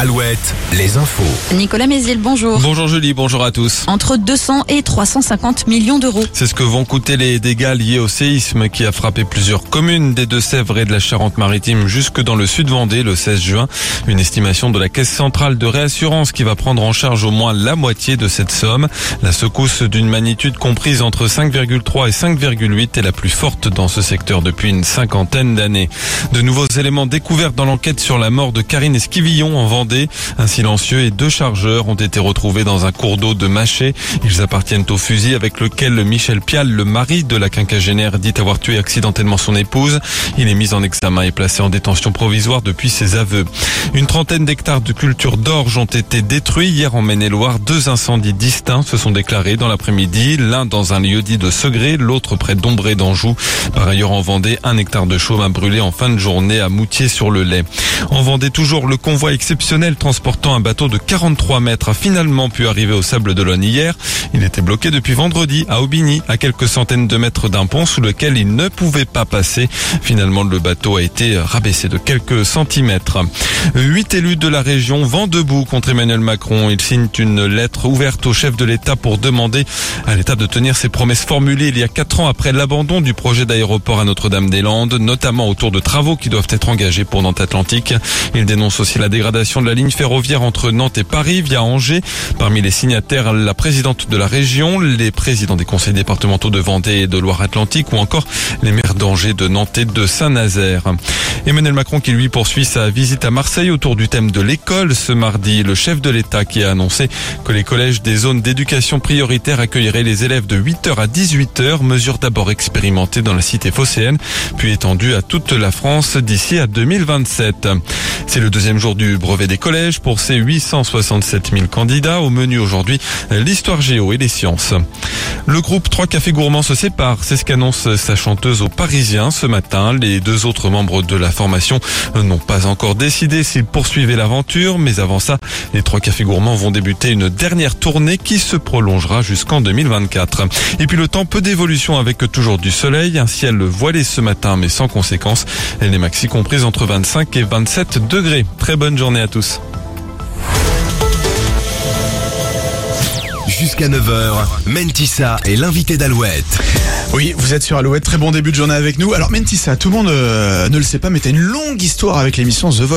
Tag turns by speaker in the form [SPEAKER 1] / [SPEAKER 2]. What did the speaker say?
[SPEAKER 1] Alouette, les infos.
[SPEAKER 2] Nicolas Mézil, bonjour.
[SPEAKER 3] Bonjour Julie, bonjour à tous.
[SPEAKER 2] Entre 200 et 350 millions d'euros.
[SPEAKER 3] C'est ce que vont coûter les dégâts liés au séisme qui a frappé plusieurs communes des Deux-Sèvres et de la Charente-Maritime jusque dans le sud Vendée le 16 juin. Une estimation de la Caisse centrale de réassurance qui va prendre en charge au moins la moitié de cette somme. La secousse d'une magnitude comprise entre 5,3 et 5,8 est la plus forte dans ce secteur depuis une cinquantaine d'années. De nouveaux éléments découverts dans l'enquête sur la mort de Karine Esquivillon en Vendée un silencieux et deux chargeurs ont été retrouvés dans un cours d'eau de Maché. Ils appartiennent au fusil avec lequel Michel Pial, le mari de la quinquagénaire, dit avoir tué accidentellement son épouse. Il est mis en examen et placé en détention provisoire depuis ses aveux. Une trentaine d'hectares de culture d'orge ont été détruits hier en Maine-et-Loire. Deux incendies distincts se sont déclarés dans l'après-midi, l'un dans un lieu dit de Segré, l'autre près d'Ombré d'Anjou. Par ailleurs, en Vendée, un hectare de chaume a brûlé en fin de journée à Moutier-sur-le-Lait. En Vendée, toujours le convoi exceptionnel transportant un bateau de 43 mètres a finalement pu arriver au Sable d'Olonne hier. Il était bloqué depuis vendredi à Aubigny, à quelques centaines de mètres d'un pont sous lequel il ne pouvait pas passer. Finalement, le bateau a été rabaissé de quelques centimètres. Huit élus de la région vont debout contre Emmanuel Macron. Ils signent une lettre ouverte au chef de l'État pour demander à l'État de tenir ses promesses formulées il y a quatre ans après l'abandon du projet d'aéroport à Notre-Dame-des-Landes, notamment autour de travaux qui doivent être engagés pour Nantes Atlantique. Ils dénoncent aussi la dégradation de la ligne ferroviaire entre Nantes et Paris via Angers. Parmi les signataires, la présidente de la région, les présidents des conseils départementaux de Vendée et de Loire-Atlantique ou encore les maires d'Angers, de Nantes et de Saint-Nazaire. Emmanuel Macron qui lui poursuit sa visite à Marseille autour du thème de l'école ce mardi. Le chef de l'État qui a annoncé que les collèges des zones d'éducation prioritaire accueilleraient les élèves de 8h à 18h, mesure d'abord expérimentée dans la cité phocéenne, puis étendue à toute la France d'ici à 2027. C'est le deuxième jour du brevet des collèges pour ces 867 000 candidats. Au menu aujourd'hui, l'histoire géo et les sciences. Le groupe Trois Cafés Gourmands se sépare. C'est ce qu'annonce sa chanteuse aux Parisiens ce matin. Les deux autres membres de la formation n'ont pas encore décidé s'ils poursuivaient l'aventure. Mais avant ça, les Trois Cafés Gourmands vont débuter une dernière tournée qui se prolongera jusqu'en 2024. Et puis le temps, peu d'évolution avec toujours du soleil. Un ciel voilé ce matin mais sans conséquence. Les maxi comprises entre 25 et 27 degrés. Très bonne journée à tous.
[SPEAKER 1] Jusqu'à 9h, Mentissa est l'invité d'Alouette.
[SPEAKER 4] Oui, vous êtes sur Alouette, très bon début de journée avec nous. Alors Mentissa, tout le monde euh, ne le sait pas, mais t'as une longue histoire avec l'émission The Voice.